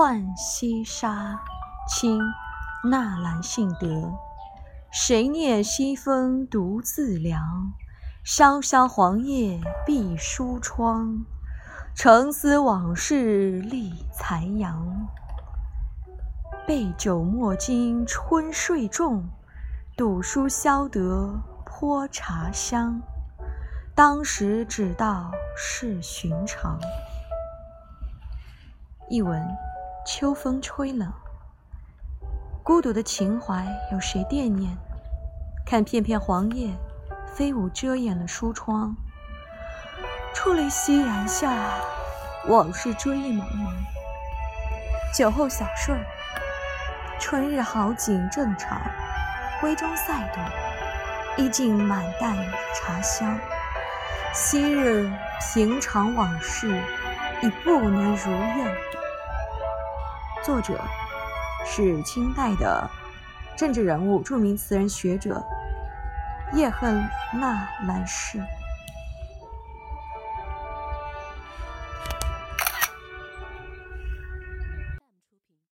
浣溪沙，清·纳兰性德。谁念西风独自凉？萧萧黄叶闭疏窗。沉思往事立残阳。备酒莫惊春睡重，赌书消得泼茶香。当时只道是寻常。译文：秋风吹冷，孤独的情怀有谁惦念？看片片黄叶飞舞，遮掩了书窗。初离夕阳下，往事追忆茫茫。酒后小睡，春日好景正长，闺中赛读，衣尽满带茶香。昔日平常往事，已不能如愿。作者是清代的政治人物、著名词人学者叶赫那兰氏。